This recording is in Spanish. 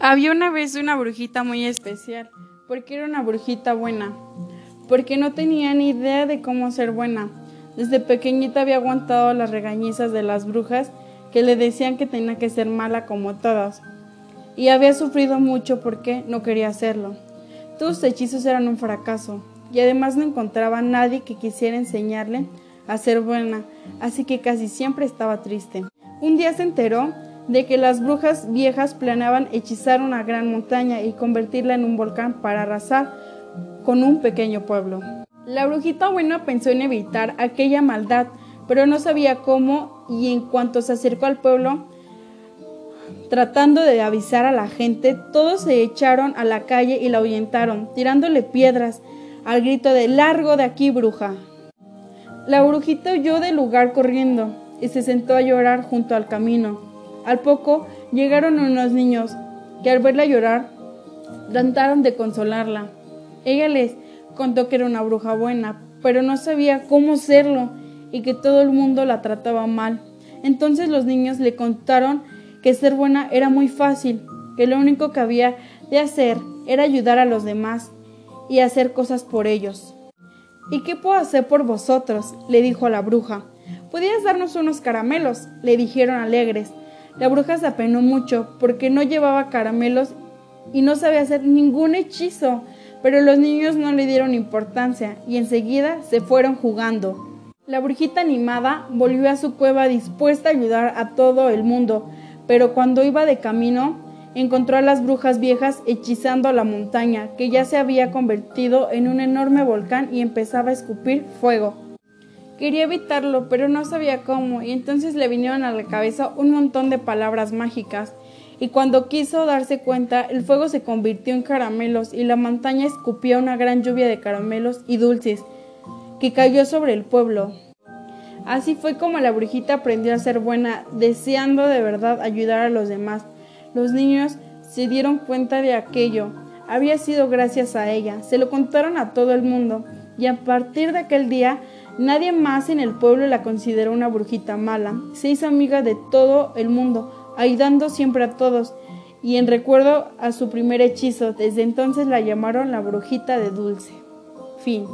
Había una vez una brujita muy especial, porque era una brujita buena, porque no tenía ni idea de cómo ser buena. Desde pequeñita había aguantado las regañizas de las brujas que le decían que tenía que ser mala como todas, y había sufrido mucho porque no quería hacerlo. Todos sus hechizos eran un fracaso, y además no encontraba a nadie que quisiera enseñarle a ser buena, así que casi siempre estaba triste. Un día se enteró de que las brujas viejas planeaban hechizar una gran montaña y convertirla en un volcán para arrasar con un pequeño pueblo. La brujita buena pensó en evitar aquella maldad, pero no sabía cómo y en cuanto se acercó al pueblo, tratando de avisar a la gente, todos se echaron a la calle y la ahuyentaron, tirándole piedras, al grito de largo de aquí, bruja. La brujita huyó del lugar corriendo y se sentó a llorar junto al camino. Al poco llegaron unos niños que al verla llorar trataron de consolarla. Ella les contó que era una bruja buena, pero no sabía cómo serlo y que todo el mundo la trataba mal. Entonces los niños le contaron que ser buena era muy fácil, que lo único que había de hacer era ayudar a los demás y hacer cosas por ellos. ¿Y qué puedo hacer por vosotros? le dijo a la bruja. Podías darnos unos caramelos, le dijeron alegres. La bruja se apenó mucho porque no llevaba caramelos y no sabía hacer ningún hechizo, pero los niños no le dieron importancia y enseguida se fueron jugando. La brujita animada volvió a su cueva dispuesta a ayudar a todo el mundo, pero cuando iba de camino encontró a las brujas viejas hechizando la montaña, que ya se había convertido en un enorme volcán y empezaba a escupir fuego. Quería evitarlo, pero no sabía cómo, y entonces le vinieron a la cabeza un montón de palabras mágicas, y cuando quiso darse cuenta, el fuego se convirtió en caramelos y la montaña escupía una gran lluvia de caramelos y dulces que cayó sobre el pueblo. Así fue como la brujita aprendió a ser buena, deseando de verdad ayudar a los demás. Los niños se dieron cuenta de aquello. Había sido gracias a ella. Se lo contaron a todo el mundo. Y a partir de aquel día Nadie más en el pueblo la consideró una brujita mala. Se hizo amiga de todo el mundo, ayudando siempre a todos, y en recuerdo a su primer hechizo, desde entonces la llamaron la brujita de dulce. Fin.